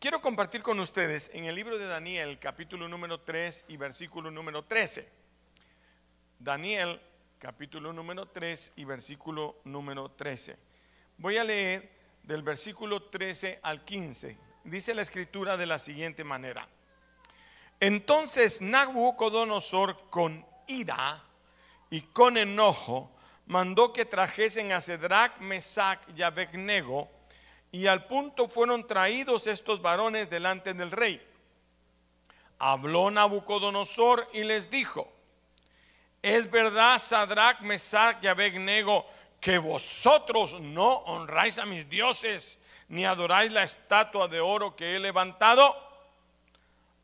quiero compartir con ustedes en el libro de Daniel, capítulo número 3 y versículo número 13. Daniel, capítulo número 3 y versículo número 13. Voy a leer del versículo 13 al 15. Dice la escritura de la siguiente manera. Entonces Nabucodonosor con ira y con enojo mandó que trajesen a Cedrac, Mesac y Abednego, y al punto fueron traídos estos varones delante del rey. Habló Nabucodonosor y les dijo: Es verdad, Sadrach, Mesac y Abednego, que vosotros no honráis a mis dioses, ni adoráis la estatua de oro que he levantado.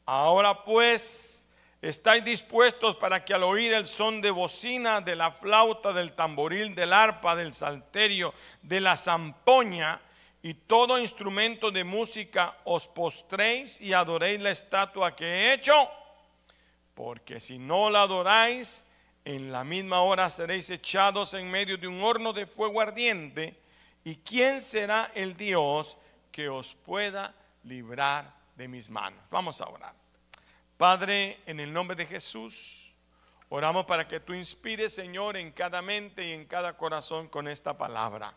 Ahora pues, ¿estáis dispuestos para que al oír el son de bocina, de la flauta, del tamboril, del arpa, del salterio, de la zampoña y todo instrumento de música os postréis y adoréis la estatua que he hecho? Porque si no la adoráis, en la misma hora seréis echados en medio de un horno de fuego ardiente. ¿Y quién será el Dios que os pueda librar de mis manos. Vamos a orar. Padre, en el nombre de Jesús, oramos para que tú inspires, Señor, en cada mente y en cada corazón con esta palabra.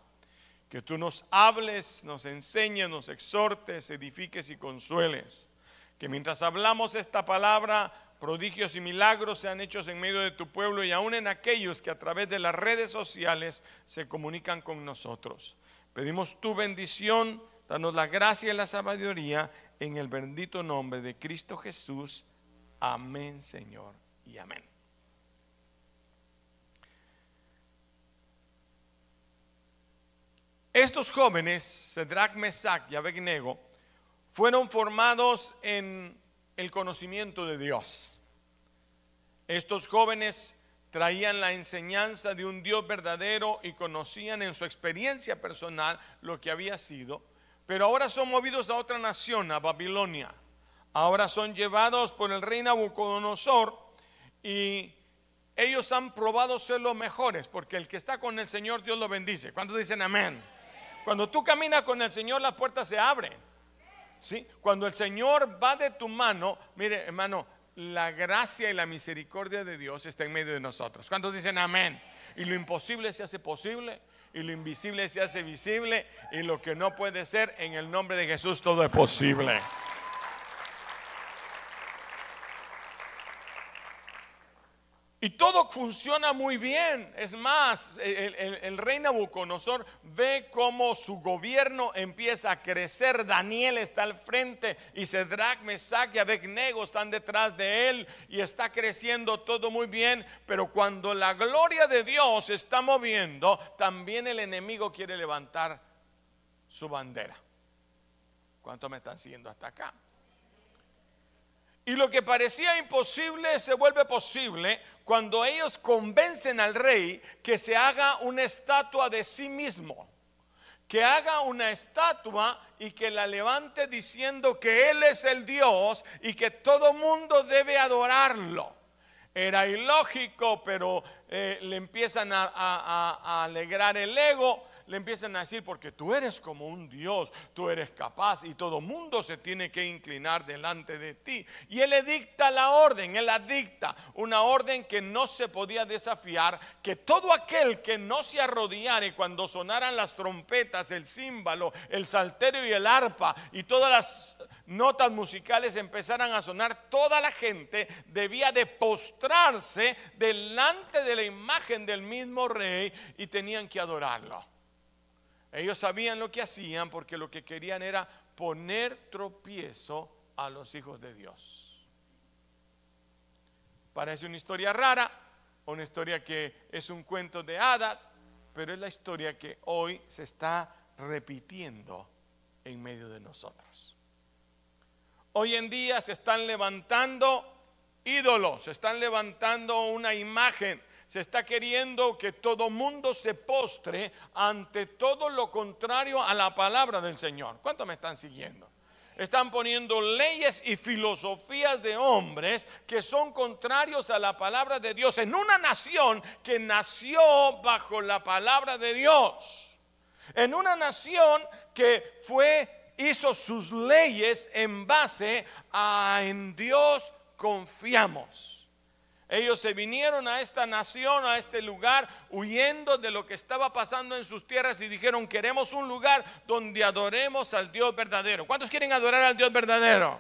Que tú nos hables, nos enseñes, nos exhortes, edifiques y consueles. Que mientras hablamos esta palabra, prodigios y milagros sean hechos en medio de tu pueblo y aún en aquellos que a través de las redes sociales se comunican con nosotros. Pedimos tu bendición, danos la gracia y la sabiduría en el bendito nombre de Cristo Jesús. Amén, Señor, y amén. Estos jóvenes, Cedrac, Mesac y Abednego, fueron formados en el conocimiento de Dios. Estos jóvenes traían la enseñanza de un Dios verdadero y conocían en su experiencia personal lo que había sido pero ahora son movidos a otra nación, a Babilonia. Ahora son llevados por el rey Nabucodonosor y ellos han probado ser los mejores, porque el que está con el Señor, Dios lo bendice. ¿Cuántos dicen amén? Cuando tú caminas con el Señor, las puertas se abren. ¿Sí? Cuando el Señor va de tu mano, mire, hermano, la gracia y la misericordia de Dios está en medio de nosotros. ¿Cuántos dicen amén? Y lo imposible se hace posible y lo invisible se hace visible y lo que no puede ser, en el nombre de Jesús todo es posible. Y todo funciona muy bien. Es más, el, rey Nabucodonosor ve cómo su gobierno empieza a crecer. Daniel está al frente y Cedrac, Mesac y Abednego están detrás de él y está creciendo todo muy bien. Pero cuando la gloria de Dios se está moviendo, también el enemigo quiere levantar su bandera. ¿Cuánto me están siguiendo hasta acá? Y lo que parecía imposible se vuelve posible cuando ellos convencen al rey que se haga una estatua de sí mismo, que haga una estatua y que la levante diciendo que Él es el Dios y que todo mundo debe adorarlo. Era ilógico, pero eh, le empiezan a alegrar el ego le empiezan a decir, porque tú eres como un Dios, tú eres capaz y todo mundo se tiene que inclinar delante de ti. Y él le dicta la orden, él la dicta, una orden que no se podía desafiar, que todo aquel que no se arrodillara cuando sonaran las trompetas, el címbalo, el salterio y el arpa y todas las notas musicales empezaran a sonar, toda la gente debía de postrarse delante de la imagen del mismo rey y tenían que adorarlo. Ellos sabían lo que hacían porque lo que querían era poner tropiezo a los hijos de Dios. Parece una historia rara, una historia que es un cuento de hadas, pero es la historia que hoy se está repitiendo en medio de nosotros. Hoy en día se están levantando ídolos, se están levantando una imagen se está queriendo que todo mundo se postre ante todo lo contrario a la palabra del Señor. ¿Cuántos me están siguiendo? Están poniendo leyes y filosofías de hombres que son contrarios a la palabra de Dios en una nación que nació bajo la palabra de Dios. En una nación que fue hizo sus leyes en base a en Dios confiamos. Ellos se vinieron a esta nación, a este lugar, huyendo de lo que estaba pasando en sus tierras y dijeron, queremos un lugar donde adoremos al Dios verdadero. ¿Cuántos quieren adorar al Dios verdadero?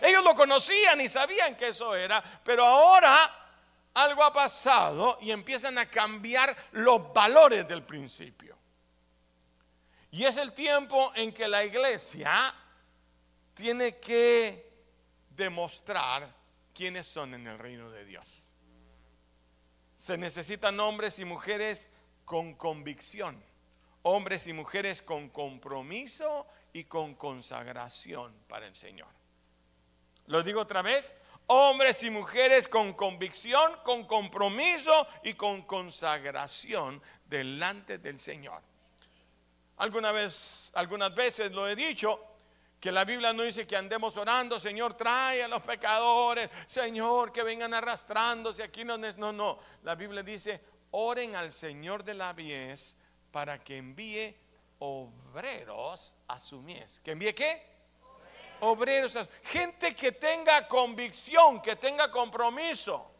Ellos lo conocían y sabían que eso era, pero ahora algo ha pasado y empiezan a cambiar los valores del principio. Y es el tiempo en que la iglesia tiene que demostrar quiénes son en el reino de Dios. Se necesitan hombres y mujeres con convicción, hombres y mujeres con compromiso y con consagración para el Señor. Lo digo otra vez, hombres y mujeres con convicción, con compromiso y con consagración delante del Señor. Alguna vez, algunas veces lo he dicho, que la Biblia no dice que andemos orando, Señor, trae a los pecadores, Señor, que vengan arrastrándose aquí. No, no, no. La Biblia dice, oren al Señor de la mies para que envíe obreros a su mies. ¿Que envíe qué? Obreros. obreros. Gente que tenga convicción, que tenga compromiso.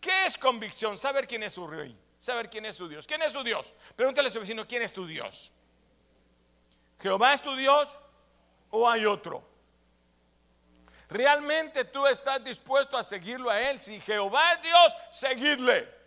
¿Qué es convicción? Saber quién es su rey, saber quién es su Dios. ¿Quién es su Dios? Pregúntale a su vecino, ¿quién es tu Dios? ¿Jehová es tu Dios? O hay otro? ¿Realmente tú estás dispuesto a seguirlo a Él? Si Jehová es Dios, seguidle.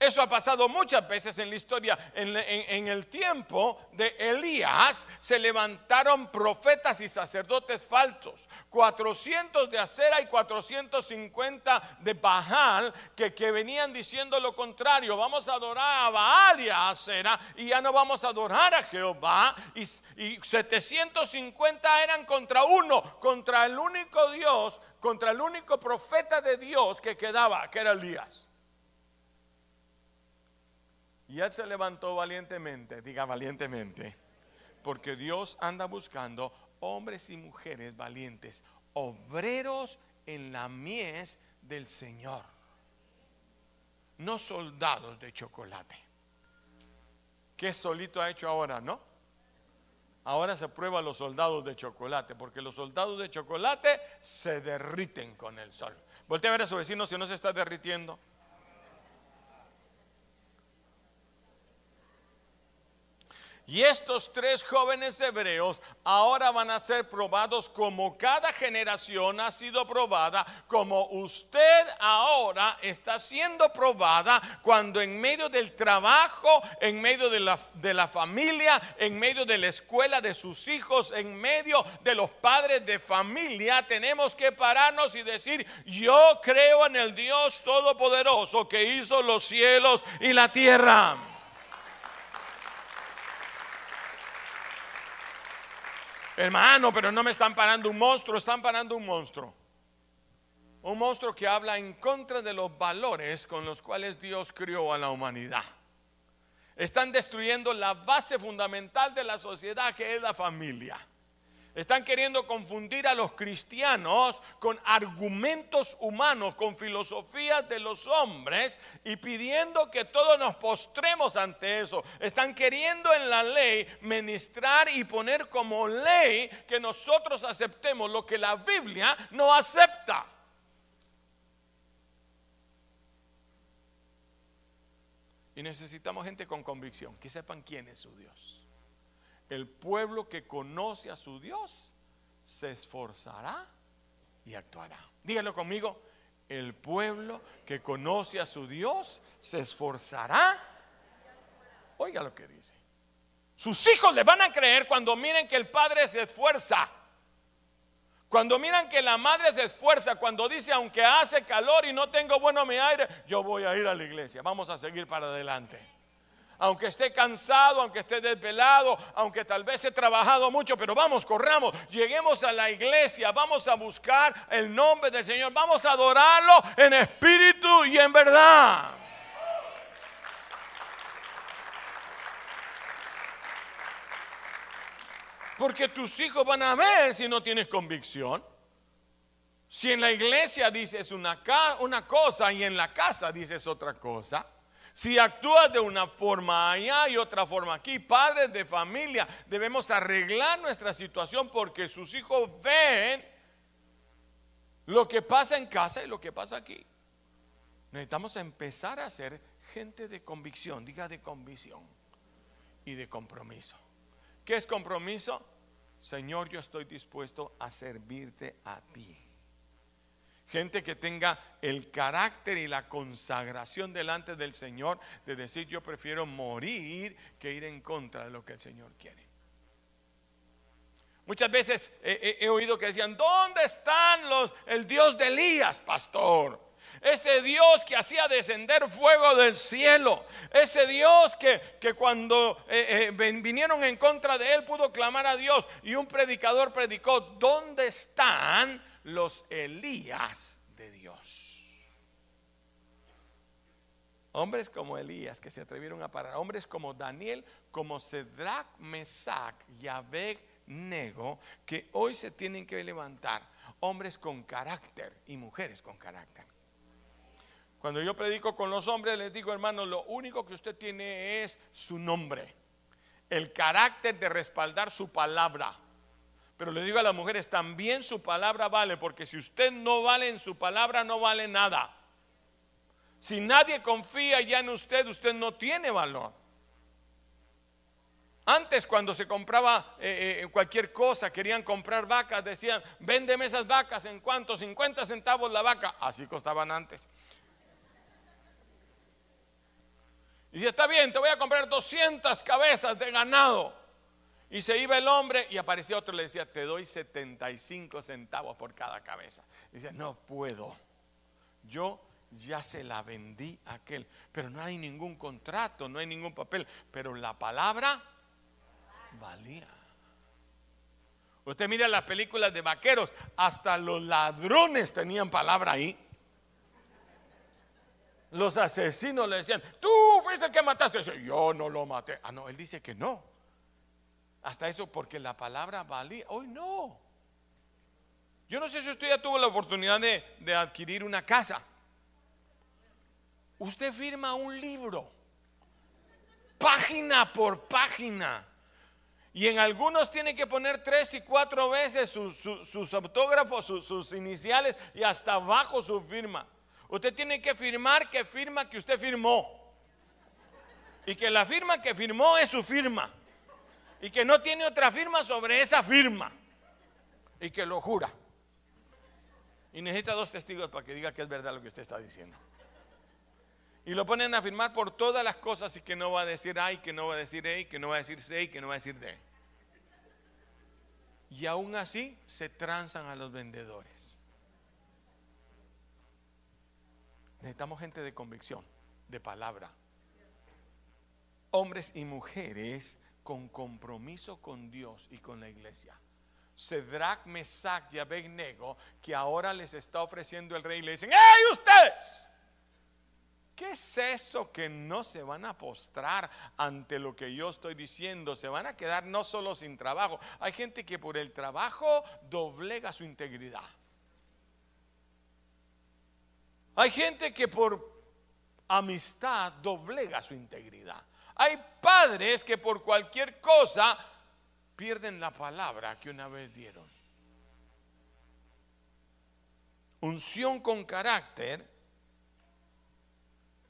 Eso ha pasado muchas veces en la historia. En, el tiempo de Elías se levantaron profetas y sacerdotes falsos. 400 de Acera y 450 de Baal que, venían diciendo lo contrario. Vamos a adorar a Baal y a Acera y ya no vamos a adorar a Jehová. Y, y 750 eran contra uno, contra el único Dios, contra el único profeta de Dios que quedaba, que era Elías. Y él se levantó valientemente, diga valientemente, porque Dios anda buscando hombres y mujeres valientes, obreros en la mies del Señor, no soldados de chocolate. ¿Qué solito ha hecho ahora, no? Ahora se prueba los soldados de chocolate, porque los soldados de chocolate se derriten con el sol. Voltea a ver a su vecino si no se está derritiendo. Y estos tres jóvenes hebreos ahora van a ser probados como cada generación ha sido probada, como usted ahora está siendo probada cuando en medio del trabajo, en medio de la, de la familia, en medio de la escuela de sus hijos, en medio de los padres de familia, tenemos que pararnos y decir, yo creo en el Dios Todopoderoso que hizo los cielos y la tierra. Hermano, pero no me están parando un monstruo, están parando un monstruo. Un monstruo que habla en contra de los valores con los cuales Dios crió a la humanidad. Están destruyendo la base fundamental de la sociedad que es la familia. Están queriendo confundir a los cristianos con argumentos humanos, con filosofías de los hombres y pidiendo que todos nos postremos ante eso. Están queriendo en la ley ministrar y poner como ley que nosotros aceptemos lo que la Biblia no acepta. Y necesitamos gente con convicción, que sepan quién es su Dios. El pueblo que conoce a su Dios se esforzará y actuará. Díganlo conmigo. El pueblo que conoce a su Dios se esforzará. Oiga lo que dice. Sus hijos le van a creer cuando miren que el padre se esfuerza. Cuando miran que la madre se esfuerza, cuando dice, aunque hace calor y no tengo bueno mi aire, yo voy a ir a la iglesia. Vamos a seguir para adelante aunque esté cansado, aunque esté desvelado, aunque tal vez he trabajado mucho, pero vamos, corramos, lleguemos a la iglesia, vamos a buscar el nombre del Señor, vamos a adorarlo en espíritu y en verdad. Porque tus hijos van a ver si no tienes convicción. Si en la iglesia dices una, una cosa y en la casa dices otra cosa. Si actúas de una forma allá y otra forma aquí, padres de familia, debemos arreglar nuestra situación porque sus hijos ven lo que pasa en casa y lo que pasa aquí. Necesitamos empezar a ser gente de convicción, diga de convicción y de compromiso. ¿Qué es compromiso? Señor, yo estoy dispuesto a servirte a ti. Gente que tenga el carácter y la consagración delante del Señor de decir yo prefiero morir que ir en contra de lo que el Señor quiere. Muchas veces he, oído que decían, ¿dónde están los, el Dios de Elías, pastor? Ese Dios que hacía descender fuego del cielo. Ese Dios que, que cuando eh, eh, vinieron en contra de él pudo clamar a Dios. Y un predicador predicó, ¿dónde están los Elías de Dios? Hombres como Elías que se atrevieron a parar. Hombres como Daniel, como Cedrac, Mesac y Nego, que hoy se tienen que levantar. Hombres con carácter y mujeres con carácter. Cuando yo predico con los hombres, les digo, hermano, lo único que usted tiene es su nombre, el carácter de respaldar su palabra. Pero le digo a las mujeres, también su palabra vale, porque si usted no vale en su palabra, no vale nada. Si nadie confía ya en usted, usted no tiene valor. Antes cuando se compraba eh, eh, cualquier cosa, querían comprar vacas, decían, véndeme esas vacas, ¿en cuánto? 50 centavos la vaca. Así costaban antes. Y dice, está bien, te voy a comprar 200 cabezas de ganado. Y se iba el hombre y aparecía otro le decía, te doy 75 centavos por cada cabeza. Y dice, no puedo. Yo ya se la vendí a aquel. Pero no hay ningún contrato, no hay ningún papel. Pero la palabra valía. Usted mira las películas de vaqueros, hasta los ladrones tenían palabra ahí los asesinos le decían, tú fuiste el que mataste. yo no lo maté. Ah, no, él dice que no. Hasta eso porque la palabra valía. Hoy no. Yo no sé si usted ya tuvo la oportunidad de, adquirir una casa. Usted firma un libro, página por página. Y en algunos tiene que poner tres y cuatro veces sus, autógrafos, sus iniciales y hasta abajo su firma. Usted tiene que firmar que firma que usted firmó. Y que la firma que firmó es su firma. Y que no tiene otra firma sobre esa firma. Y que lo jura. Y necesita dos testigos para que diga que es verdad lo que usted está diciendo. Y lo ponen a firmar por todas las cosas y que no va a decir ay, que no va a decir ey, que no va a decir y que no va a decir de. Y aún así se transan a los vendedores. Necesitamos gente de convicción, de palabra. Hombres y mujeres con compromiso con Dios y con la iglesia. Cedrak, Mesac y Abednego, que ahora les está ofreciendo el rey, le dicen: ¡Hey, ustedes! ¿Qué es eso que no se van a postrar ante lo que yo estoy diciendo? Se van a quedar no solo sin trabajo. Hay gente que por el trabajo doblega su integridad. Hay gente que por amistad doblega su integridad. Hay padres que por cualquier cosa pierden la palabra que una vez dieron. Unción con carácter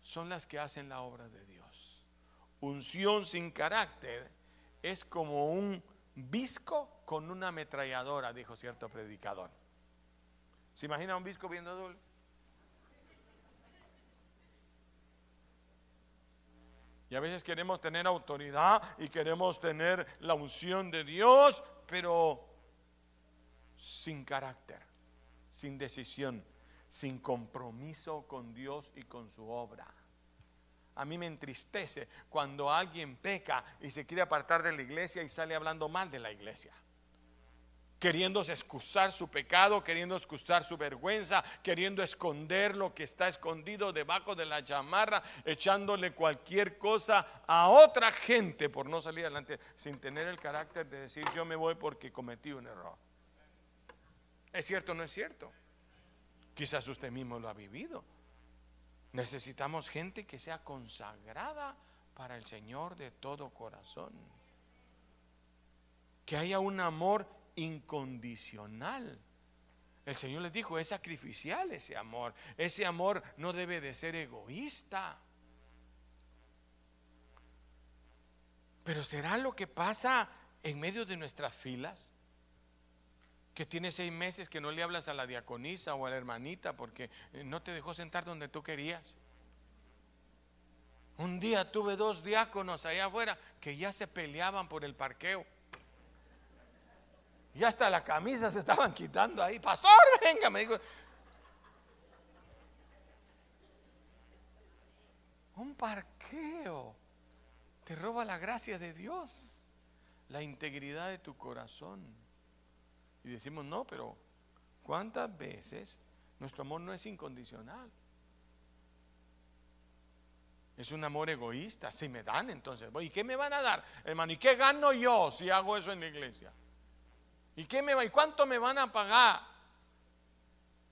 son las que hacen la obra de Dios. Unción sin carácter es como un visco con una ametralladora, dijo cierto predicador. ¿Se imagina un visco viendo doble? Y a veces queremos tener autoridad y queremos tener la unción de Dios, pero sin carácter, sin decisión, sin compromiso con Dios y con su obra. A mí me entristece cuando alguien peca y se quiere apartar de la iglesia y sale hablando mal de la iglesia queriendo excusar su pecado, queriendo excusar su vergüenza, queriendo esconder lo que está escondido debajo de la chamarra, echándole cualquier cosa a otra gente por no salir adelante, sin tener el carácter de decir yo me voy porque cometí un error. ¿Es cierto o no es cierto? Quizás usted mismo lo ha vivido. Necesitamos gente que sea consagrada para el Señor de todo corazón. Que haya un amor incondicional. El Señor les dijo, es sacrificial ese amor. Ese amor no debe de ser egoísta. Pero ¿será lo que pasa en medio de nuestras filas? Que tiene seis meses que no le hablas a la diaconisa o a la hermanita porque eh, no te dejó sentar donde tú querías. Un día tuve dos diáconos allá afuera que ya se peleaban por el parqueo. Y hasta la camisa se estaban quitando ahí. Pastor, venga, me dijo. Un parqueo te roba la gracia de Dios, la integridad de tu corazón. Y decimos, no, pero ¿cuántas veces nuestro amor no es incondicional? Es un amor egoísta. Si me dan, entonces, ¿y qué me van a dar? Hermano, ¿y qué gano yo si hago eso en la iglesia? ¿Y qué me va? ¿Y cuánto me van a pagar?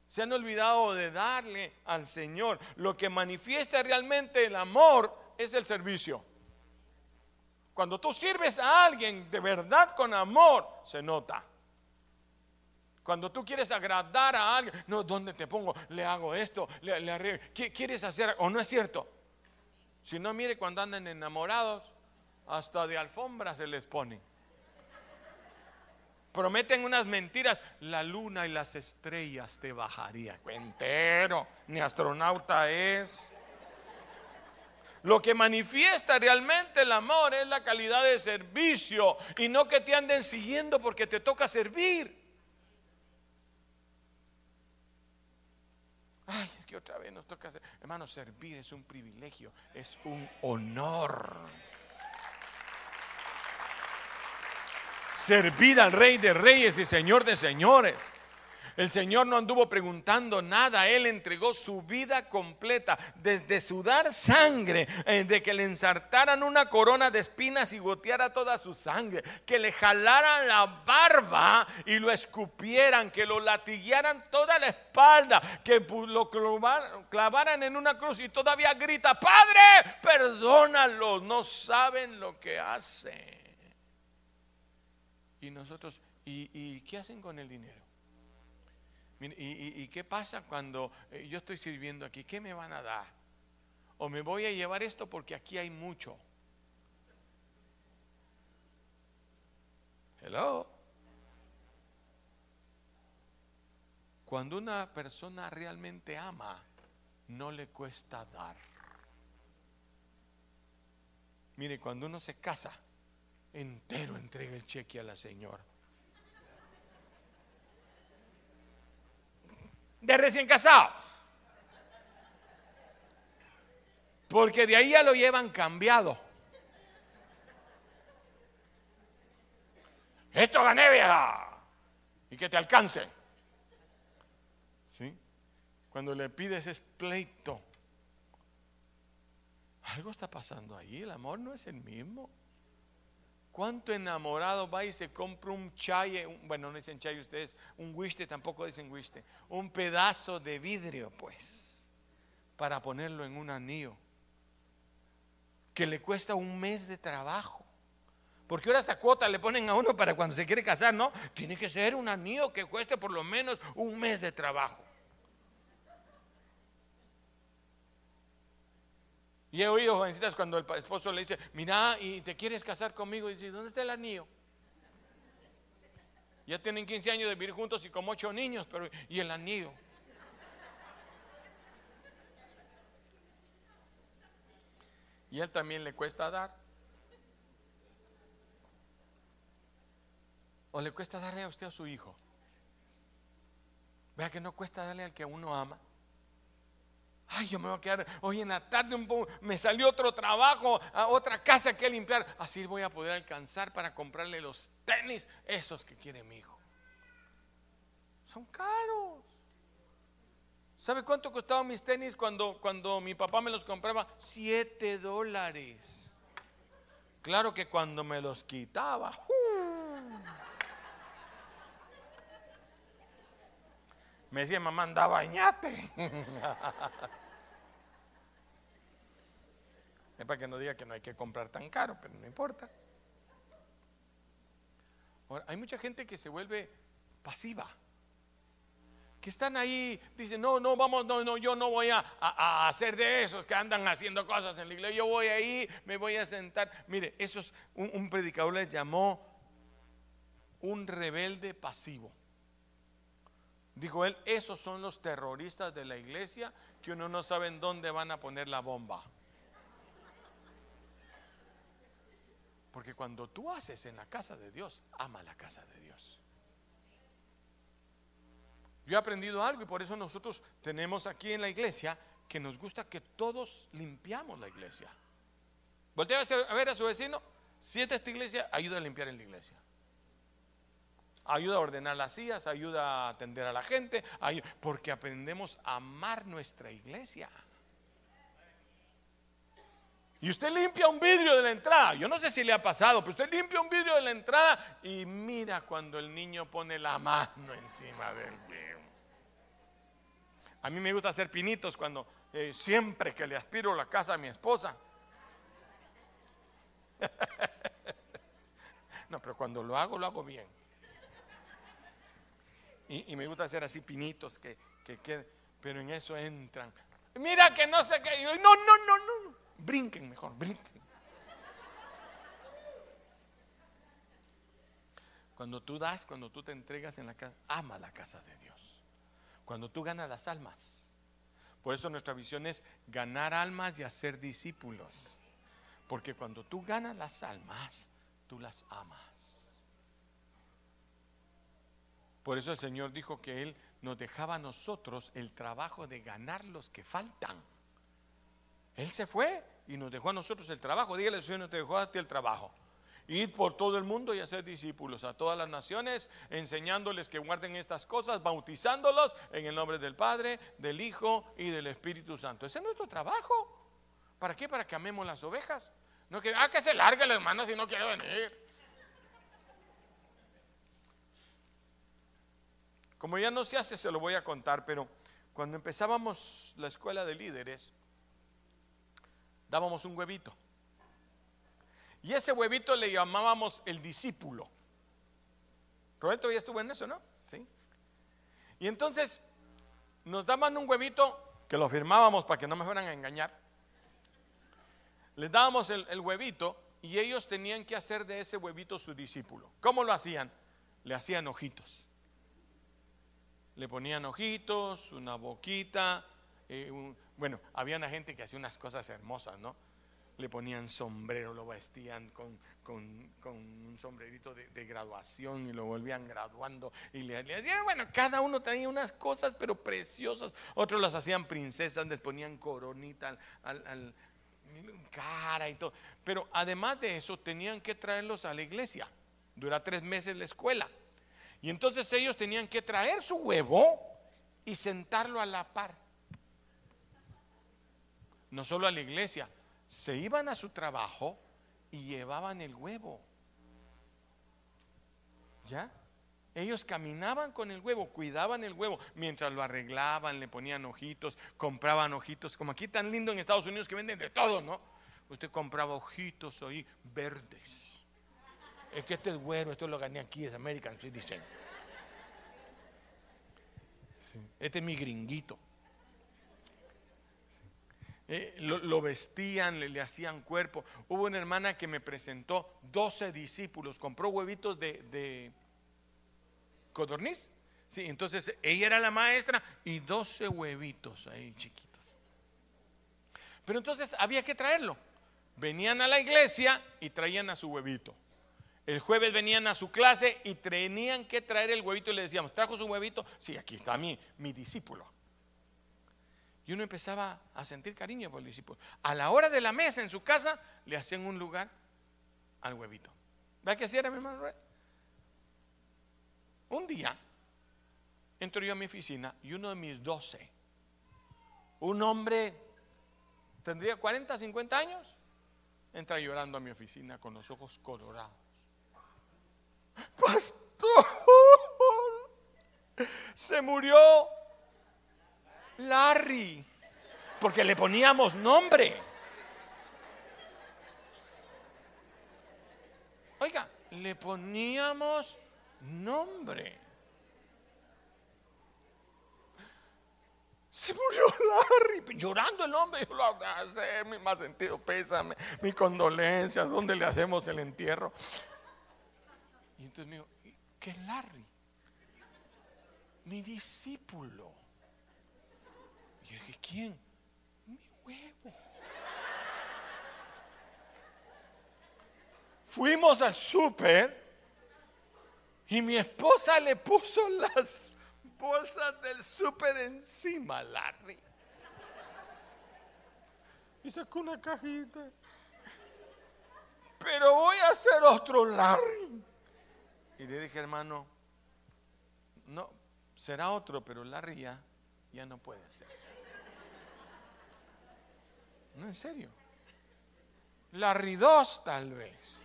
Se han olvidado de darle al Señor. Lo que manifiesta realmente el amor es el servicio. Cuando tú sirves a alguien de verdad con amor, se nota. Cuando tú quieres agradar a alguien, no, ¿dónde te pongo? Le hago esto, le, le ¿Qué quieres hacer? ¿O no es cierto? Si no, mire cuando andan enamorados, hasta de alfombra se les pone. Prometen unas mentiras. La luna y las estrellas te bajaría. Entero. Ni astronauta es. Lo que manifiesta realmente el amor es la calidad de servicio y no que te anden siguiendo porque te toca servir. Ay, es que otra vez nos toca hacer. Hermano, servir es un privilegio, es un honor. Servir al Rey de Reyes y Señor de Señores. El Señor no anduvo preguntando nada, Él entregó su vida completa, desde sudar sangre, eh, de que le ensartaran una corona de espinas y goteara toda su sangre, que le jalaran la barba y lo escupieran, que lo latiguearan toda la espalda, que lo clavaran en una cruz y todavía grita, Padre, perdónalos, no saben lo que hacen. Y nosotros, y qué hacen con el dinero? ¿Y, qué pasa cuando eh, yo estoy sirviendo aquí? ¿Qué me van a dar? O me voy a llevar esto porque aquí hay mucho. Hello. Cuando una persona realmente ama, no le cuesta dar. Mire, cuando uno se casa, entero entrega el cheque a la señora. de recién casados. Porque de ahí ya lo llevan cambiado. Esto gané, vieja. Y que te alcance. ¿Sí? Cuando le pides es pleito. Algo está pasando ahí. El amor no es el mismo. ¿Cuánto enamorado va y se compra un chaye? bueno, no dicen chaye ustedes, un wiste, tampoco dicen wiste. Un pedazo de vidrio, pues, para ponerlo en un anillo. Que le cuesta un mes de trabajo. Porque ahora esta cuota le ponen a uno para cuando se quiere casar, ¿no? Tiene que ser un anillo que cueste por lo menos un mes de trabajo. Y he oído jovencitas cuando el esposo le dice, mira, ¿y te quieres casar conmigo? Y dice, ¿dónde está el anillo? Ya tienen 15 años de vivir juntos y como ocho niños, pero ¿y el anillo? Y él también le cuesta dar. ¿O le cuesta darle a usted a su hijo? Vea que no cuesta darle al que uno ama. Ay, yo me voy a quedar hoy en la tarde un poco, me salió otro trabajo, a otra casa que limpiar. Así voy a poder alcanzar para comprarle los tenis, esos que quiere mi hijo. Son caros. ¿Sabe cuánto costaban mis tenis cuando, cuando mi papá me los compraba? Siete dólares. Claro que cuando me los quitaba, ¡uh! Me decía, mamá, anda, bañate. Es para que no diga que no hay que comprar tan caro, pero no importa. hay mucha gente que se vuelve pasiva. Que están ahí, dicen, no, no, vamos, no, no, yo no voy a, hacer de esos que andan haciendo cosas en la iglesia. Yo voy ahí, me voy a sentar. Mire, eso es, un, un predicador les llamó un rebelde pasivo. Dijo él, esos son los terroristas de la iglesia que uno no sabe en dónde van a poner la bomba. Porque cuando tú haces en la casa de Dios, ama la casa de Dios. Yo he aprendido algo y por eso nosotros tenemos aquí en la iglesia que nos gusta que todos limpiamos la iglesia. Voltea a ver a su vecino, si esta iglesia, ayuda a limpiar en la iglesia ayuda a ordenar las sillas, ayuda a atender a la gente, porque aprendemos a amar nuestra iglesia. Y usted limpia un vidrio de la entrada. Yo no sé si le ha pasado, pero usted limpia un vidrio de la entrada y mira cuando el niño pone la mano encima del vidrio. A mí me gusta hacer pinitos cuando eh, siempre que le aspiro la casa a mi esposa. no, pero cuando lo hago, lo hago bien. Y, me gusta hacer así pinitos que, que pero en eso entran. Mira que no sé qué. No, no, no, no. Brinquen mejor, brinquen. Cuando tú das, cuando tú te entregas en la casa, ama la casa de Dios. Cuando tú ganas las almas. Por eso nuestra visión es ganar almas y hacer discípulos. Porque cuando tú ganas las almas, tú las amas. Por eso el Señor dijo que Él nos dejaba a nosotros el trabajo de ganar los que faltan. Él se fue y nos dejó a nosotros el trabajo. Dígale, Señor, no te dejó a ti el trabajo. Ir por todo el mundo y hacer discípulos a todas las naciones, enseñándoles que guarden estas cosas, bautizándolos en el nombre del Padre, del Hijo y del Espíritu Santo. Ese es nuestro trabajo. ¿Para qué? Para que amemos las ovejas. No que, ah, que se largue la hermana si no quiere venir. Como ya no se hace, se lo voy a contar, pero cuando empezábamos la escuela de líderes, dábamos un huevito. Y ese huevito le llamábamos el discípulo. Roberto ya estuvo en eso, ¿no? Sí. Y entonces nos daban un huevito que lo firmábamos para que no me fueran a engañar. Les dábamos el, el huevito y ellos tenían que hacer de ese huevito su discípulo. ¿Cómo lo hacían? Le hacían ojitos le ponían ojitos, una boquita. Eh, bueno, había una gente que hacía unas cosas hermosas, ¿no? Le ponían sombrero, lo vestían con, un sombrerito de, graduación y lo volvían graduando. Y le, hacían, bueno, cada uno tenía unas cosas, pero preciosas. Otros las hacían princesas, les ponían coronita al, al cara y todo. Pero además de eso, tenían que traerlos a la iglesia. Dura tres meses la escuela. Y entonces ellos tenían que traer su huevo y sentarlo a la par. No solo a la iglesia, se iban a su trabajo y llevaban el huevo. ¿Ya? Ellos caminaban con el huevo, cuidaban el huevo, mientras lo arreglaban, le ponían ojitos, compraban ojitos, como aquí tan lindo en Estados Unidos que venden de todo, ¿no? Usted compraba ojitos ahí verdes es que este es bueno, esto lo gané aquí, es American Citizen. Este es mi gringuito. Eh, lo, vestían, le, hacían cuerpo. Hubo una hermana que me presentó 12 discípulos, compró huevitos de, de codorniz. Sí, entonces ella era la maestra y 12 huevitos ahí chiquitos. Pero entonces había que traerlo. Venían a la iglesia y traían a su huevito. El jueves venían a su clase y tenían que traer el huevito y le decíamos, ¿trajo su huevito? Sí, aquí está mi, mi discípulo. Y uno empezaba a sentir cariño por el discípulo. A la hora de la mesa en su casa, le hacían un lugar al huevito. ¿Verdad que así era mi hermano? Un día entro yo a mi oficina y uno de mis doce, un hombre, tendría 40, 50 años, entra llorando a mi oficina con los ojos colorados pastor, se murió Larry, porque le poníamos nombre. Oiga, le poníamos nombre. Se murió Larry, llorando el hombre. Yo lo hago mi más sentido pésame, mi condolencia, ¿dónde le hacemos el entierro? Y entonces me dijo, ¿qué es Larry? Mi discípulo. Y yo dije, ¿quién? Mi huevo. Fuimos al súper y mi esposa le puso las bolsas del súper encima, Larry. Y sacó una cajita. Pero voy a hacer otro Larry. Y le dije, hermano, no, será otro, pero Larry ya, ya no puede hacerse. No, en serio. Larry 2 tal vez.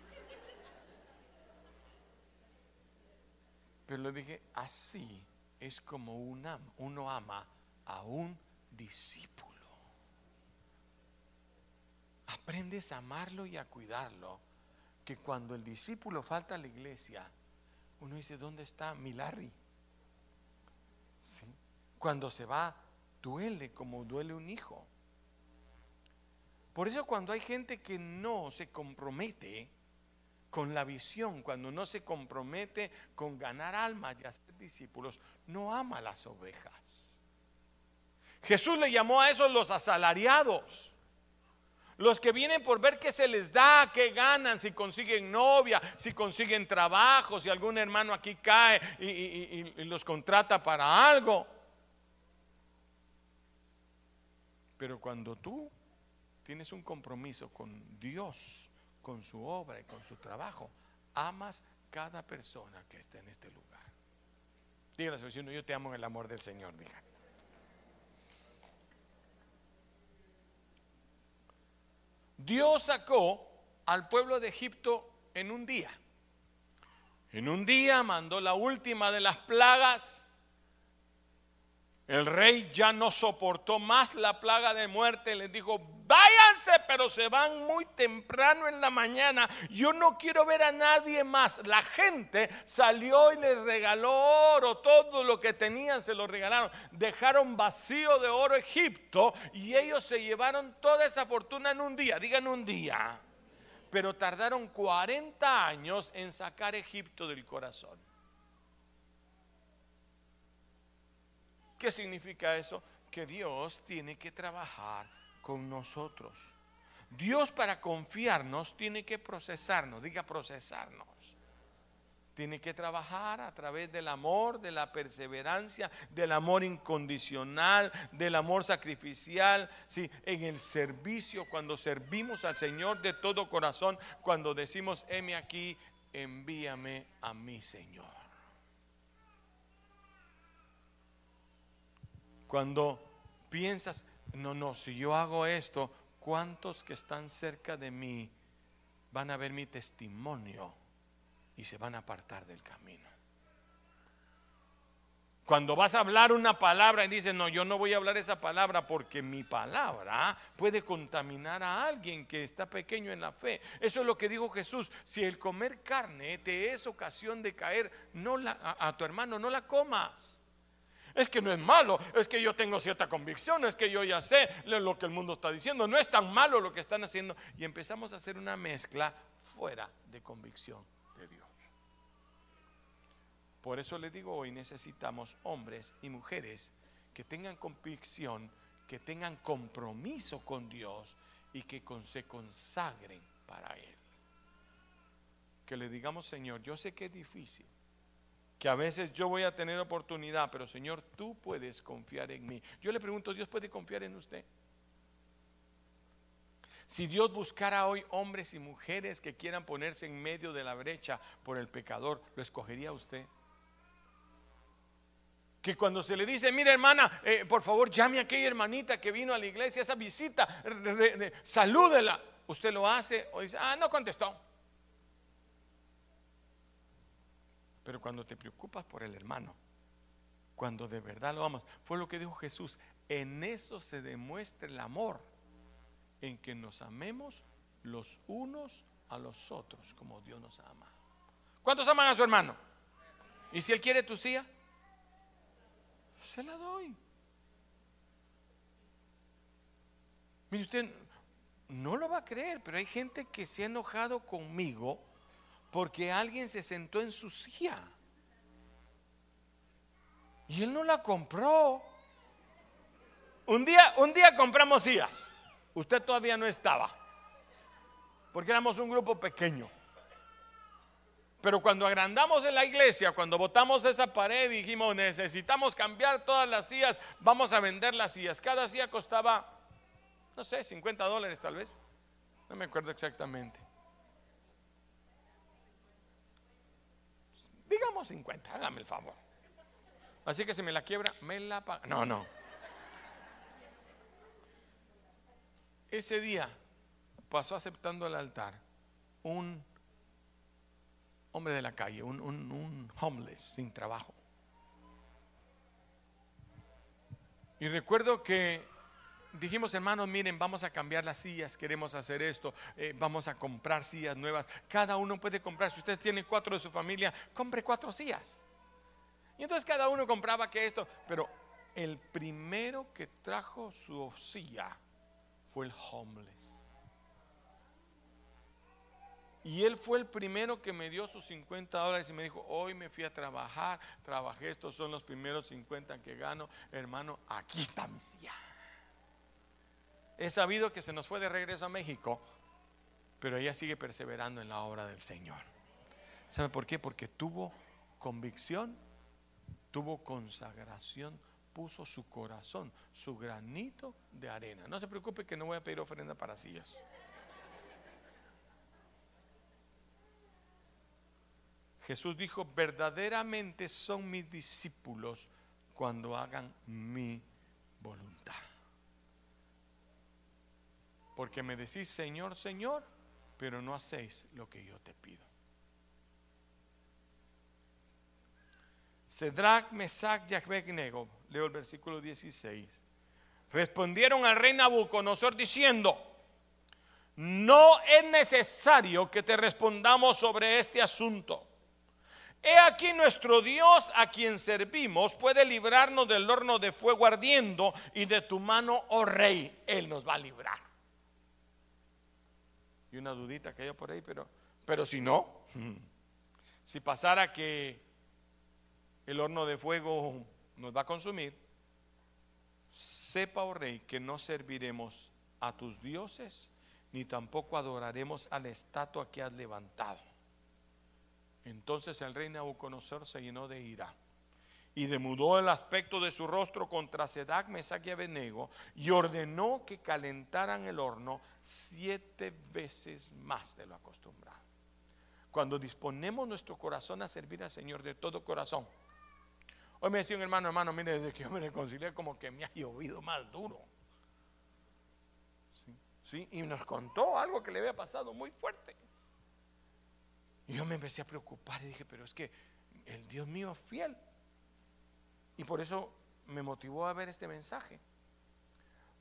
Pero le dije, así es como uno ama a un discípulo. Aprendes a amarlo y a cuidarlo. Que cuando el discípulo falta a la iglesia, uno dice, ¿dónde está mi Larry? Cuando se va, duele como duele un hijo. Por eso cuando hay gente que no se compromete, con la visión, cuando no se compromete con ganar almas y hacer discípulos, no ama las ovejas. Jesús le llamó a esos los asalariados. Los que vienen por ver qué se les da, qué ganan, si consiguen novia, si consiguen trabajo, si algún hermano aquí cae y, los contrata para algo. Pero cuando tú tienes un compromiso con Dios, con su obra y con su trabajo, amas cada persona que está en este lugar. Dígale a su vecino, yo te amo en el amor del Señor, diga. Dios sacó al pueblo de Egipto en un día. En un día mandó la última de las plagas. El rey ya no soportó más la plaga de muerte. Les dijo, váyanse, pero se van muy temprano en la mañana. Yo no quiero ver a nadie más. La gente salió y les regaló oro, todo lo que tenían se lo regalaron. Dejaron vacío de oro Egipto y ellos se llevaron toda esa fortuna en un día. Digan un día. Pero tardaron 40 años en sacar Egipto del corazón. ¿Qué significa eso? Que Dios tiene que trabajar con nosotros. Dios para confiarnos tiene que procesarnos, diga procesarnos. Tiene que trabajar a través del amor, de la perseverancia, del amor incondicional, del amor sacrificial, ¿sí? en el servicio, cuando servimos al Señor de todo corazón, cuando decimos, heme aquí, envíame a mi Señor. Cuando piensas, no, no, si yo hago esto, ¿cuántos que están cerca de mí van a ver mi testimonio y se van a apartar del camino? Cuando vas a hablar una palabra y dices, no, yo no voy a hablar esa palabra porque mi palabra puede contaminar a alguien que está pequeño en la fe. Eso es lo que dijo Jesús. Si el comer carne te es ocasión de caer no a tu hermano, no la comas. Es que no es malo, es que yo tengo cierta convicción, es que yo ya sé lo que el mundo está diciendo, no es tan malo lo que están haciendo. Y empezamos a hacer una mezcla fuera de convicción de Dios. Por eso le digo hoy necesitamos hombres y mujeres que tengan convicción, que tengan compromiso con Dios y que se consagren para Él. Que le digamos, Señor, yo sé que es difícil que a veces yo voy a tener oportunidad, pero Señor, tú puedes confiar en mí. Yo le pregunto, ¿Dios puede confiar en usted? Si Dios buscara hoy hombres y mujeres que quieran ponerse en medio de la brecha por el pecador, ¿lo escogería usted? Que cuando se le dice, mira hermana, eh, por favor llame a aquella hermanita que vino a la iglesia, esa visita, salúdela. Usted lo hace o dice, ah, no contestó. Pero cuando te preocupas por el hermano, cuando de verdad lo amas, fue lo que dijo Jesús, en eso se demuestra el amor, en que nos amemos los unos a los otros como Dios nos ama. ¿Cuántos aman a su hermano? ¿Y si él quiere tu silla? Se la doy. Mire usted, no lo va a creer, pero hay gente que se ha enojado conmigo porque alguien se sentó en su silla. Y él no la compró. Un día, un día compramos sillas. Usted todavía no estaba. Porque éramos un grupo pequeño. Pero cuando agrandamos en la iglesia, cuando botamos esa pared, dijimos, necesitamos cambiar todas las sillas, vamos a vender las sillas. Cada silla costaba, no sé, 50 dólares tal vez. No me acuerdo exactamente. Digamos 50, hágame el favor. Así que si me la quiebra, me la paga. No, no. Ese día pasó aceptando el altar un hombre de la calle, un, un, homeless sin trabajo. Y recuerdo que dijimos, hermanos, miren, vamos a cambiar las sillas, queremos hacer esto, eh, vamos a comprar sillas nuevas. Cada uno puede comprar, si usted tiene cuatro de su familia, compre cuatro sillas. Y entonces cada uno compraba que esto, pero el primero que trajo su silla fue el homeless. Y él fue el primero que me dio sus 50 dólares y me dijo, hoy me fui a trabajar, trabajé, estos son los primeros 50 que gano, hermano, aquí está mi silla. He sabido que se nos fue de regreso a México, pero ella sigue perseverando en la obra del Señor. ¿Sabe por qué? Porque tuvo convicción tuvo consagración, puso su corazón, su granito de arena. No se preocupe que no voy a pedir ofrenda para sillas. Jesús dijo, verdaderamente son mis discípulos cuando hagan mi voluntad. Porque me decís, Señor, Señor, pero no hacéis lo que yo te pido. Cedrac, Mesac y Abednego, leo el versículo 16, respondieron al rey Nabucodonosor diciendo, no es necesario que te respondamos sobre este asunto. He aquí nuestro Dios a quien servimos puede librarnos del horno de fuego ardiendo y de tu mano, oh rey, Él nos va a librar. Y una dudita que hay por ahí, pero, pero si no, si pasara que el horno de fuego nos va a consumir, sepa, oh rey, que no serviremos a tus dioses, ni tampoco adoraremos a la estatua que has levantado. Entonces el rey Nabucodonosor se llenó de ira y demudó el aspecto de su rostro contra Sedac, Mesac y y ordenó que calentaran el horno siete veces más de lo acostumbrado. Cuando disponemos nuestro corazón a servir al Señor de todo corazón, Hoy me decía un hermano, hermano, mire, desde que yo me reconcilié como que me ha llovido más duro. ¿Sí? Y nos contó algo que le había pasado muy fuerte. Y yo me empecé a preocupar y dije, pero es que el Dios mío es fiel. Y por eso me motivó a ver este mensaje.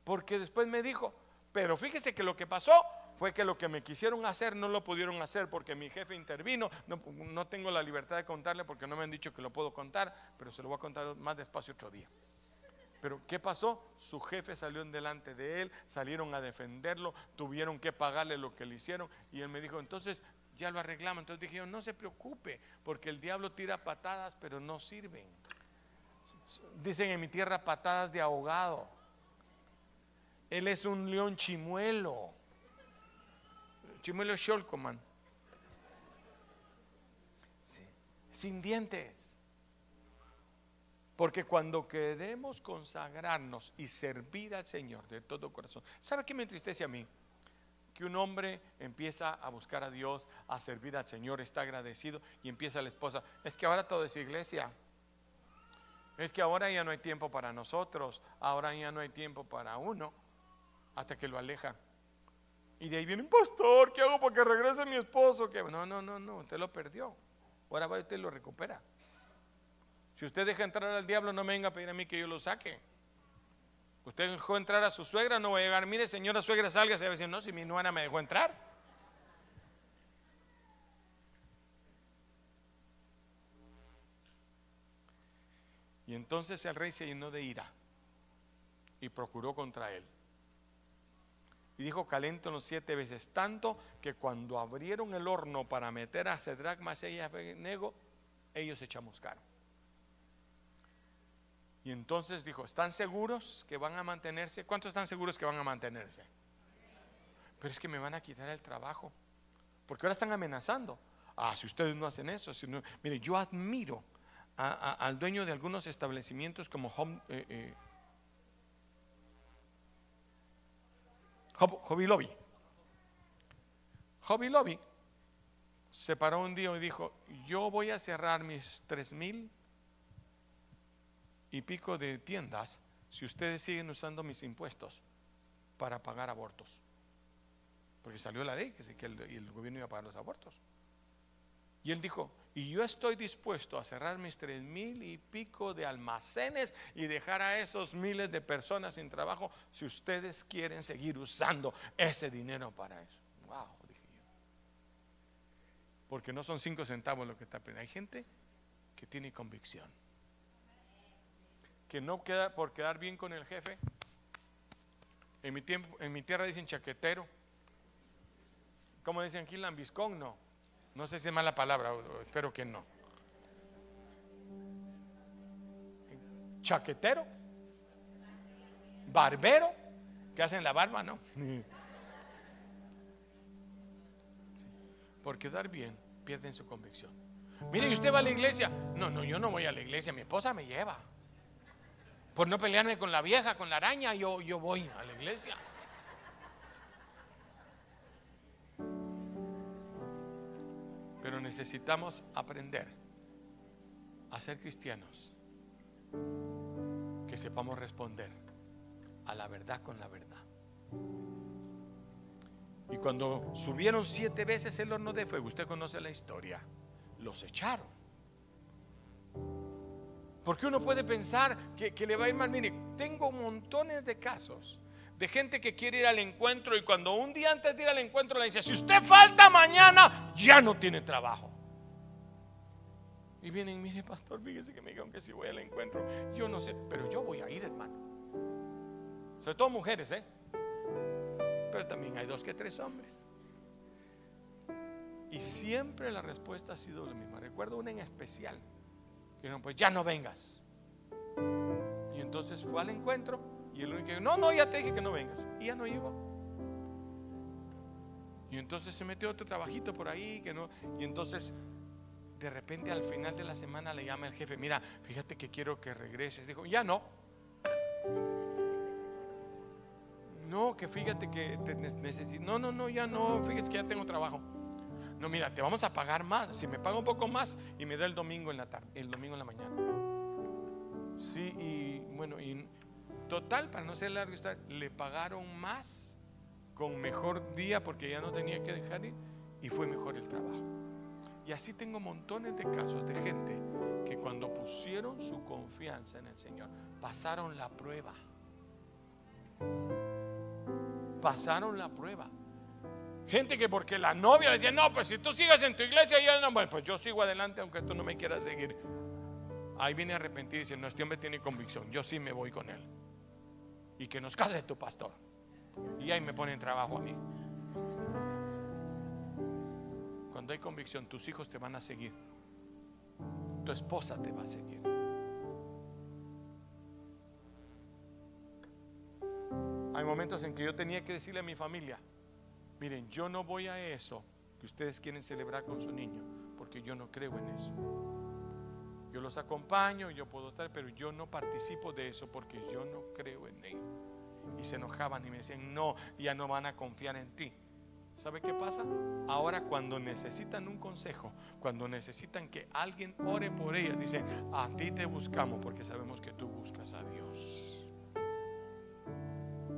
Porque después me dijo, pero fíjese que lo que pasó fue que lo que me quisieron hacer no lo pudieron hacer porque mi jefe intervino. No, tengo la libertad de contarle porque no me han dicho que lo puedo contar, pero se lo voy a contar más despacio otro día. Pero ¿qué pasó? Su jefe salió en delante de él, salieron a defenderlo, tuvieron que pagarle lo que le hicieron y él me dijo, entonces ya lo arreglamos. Entonces dije no se preocupe, porque el diablo tira patadas, pero no sirven. Dicen en mi tierra patadas de ahogado. Él es un león chimuelo. Chimuelo Sholkoman. Sin dientes. Porque cuando queremos consagrarnos y servir al Señor de todo corazón, ¿sabe qué me entristece a mí? Que un hombre empieza a buscar a Dios, a servir al Señor, está agradecido y empieza la esposa, es que ahora todo es iglesia. Es que ahora ya no hay tiempo para nosotros, ahora ya no hay tiempo para uno, hasta que lo aleja. Y de ahí viene pastor, ¿qué hago para que regrese mi esposo? que No, no, no, no, usted lo perdió. Ahora va y usted lo recupera. Si usted deja entrar al diablo, no me venga a pedir a mí que yo lo saque. Usted dejó entrar a su suegra, no va a llegar, mire señora suegra, salga, se va a decir, no, si mi nuera me dejó entrar. Y entonces el rey se llenó de ira y procuró contra él. Y dijo, los siete veces, tanto que cuando abrieron el horno para meter a Cedrac, Masei y Abednego, ellos se chamuscaron. Y entonces dijo, ¿están seguros que van a mantenerse? ¿Cuántos están seguros que van a mantenerse? Pero es que me van a quitar el trabajo. Porque ahora están amenazando. Ah, si ustedes no hacen eso, mire, yo admiro al dueño de algunos establecimientos como Home, eh, eh, Hobby Lobby. Hobby Lobby se paró un día y dijo, yo voy a cerrar mis tres mil y pico de tiendas si ustedes siguen usando mis impuestos para pagar abortos. Porque salió la ley que, que el, el gobierno iba a pagar los abortos. Y él dijo, y yo estoy dispuesto a cerrar mis tres mil y pico de almacenes y dejar a esos miles de personas sin trabajo si ustedes quieren seguir usando ese dinero para eso. Wow, dije yo. Porque no son cinco centavos lo que está. Hay gente que tiene convicción. Que no queda por quedar bien con el jefe. En mi, tiempo, en mi tierra dicen chaquetero. ¿Cómo dicen aquí? Lambiscón, no no sé si es mala palabra, espero que no. Chaquetero, barbero, que hacen la barba, ¿no? Por quedar bien, pierden su convicción. Mire, ¿y usted va a la iglesia? No, no, yo no voy a la iglesia, mi esposa me lleva. Por no pelearme con la vieja, con la araña, yo, yo voy a la iglesia. Pero necesitamos aprender a ser cristianos que sepamos responder a la verdad con la verdad. Y cuando subieron siete veces el horno de fuego, usted conoce la historia, los echaron. Porque uno puede pensar que, que le va a ir mal. Mire, tengo montones de casos de gente que quiere ir al encuentro y cuando un día antes de ir al encuentro le dice, si usted falta mañana, ya no tiene trabajo. Y vienen, mire pastor, fíjese que me dijeron que si voy al encuentro, yo no sé, pero yo voy a ir hermano. Sobre todo mujeres, ¿eh? Pero también hay dos que tres hombres. Y siempre la respuesta ha sido la misma. Recuerdo una en especial. No, pues ya no vengas. Y entonces fue al encuentro y el único no, no, ya te dije que no vengas. Y ya no iba. Y entonces se metió otro trabajito por ahí que no. Y entonces de repente al final de la semana le llama el jefe, mira, fíjate que quiero que regreses. Dijo, ya no. No, que fíjate que te necesito. No, no, no, ya no. Fíjate que ya tengo trabajo. No, mira, te vamos a pagar más. Si me paga un poco más y me da el domingo en la tarde, el domingo en la mañana. Sí, y bueno, y Total, para no ser largo, le pagaron más con mejor día porque ya no tenía que dejar ir y fue mejor el trabajo. Y así tengo montones de casos de gente que cuando pusieron su confianza en el Señor, pasaron la prueba. Pasaron la prueba. Gente que porque la novia le decía, no, pues si tú sigas en tu iglesia, yo no, bueno, pues yo sigo adelante aunque tú no me quieras seguir. Ahí viene a arrepentir y dice, no, este hombre tiene convicción, yo sí me voy con él y que nos case tu pastor. Y ahí me ponen trabajo a mí. Cuando hay convicción, tus hijos te van a seguir. Tu esposa te va a seguir. Hay momentos en que yo tenía que decirle a mi familia, miren, yo no voy a eso que ustedes quieren celebrar con su niño, porque yo no creo en eso. Yo los acompaño, yo puedo estar, pero yo no participo de eso porque yo no creo en ello. Y se enojaban y me decían, no, ya no van a confiar en ti. ¿Sabe qué pasa? Ahora cuando necesitan un consejo, cuando necesitan que alguien ore por ellas, dicen, a ti te buscamos porque sabemos que tú buscas a Dios.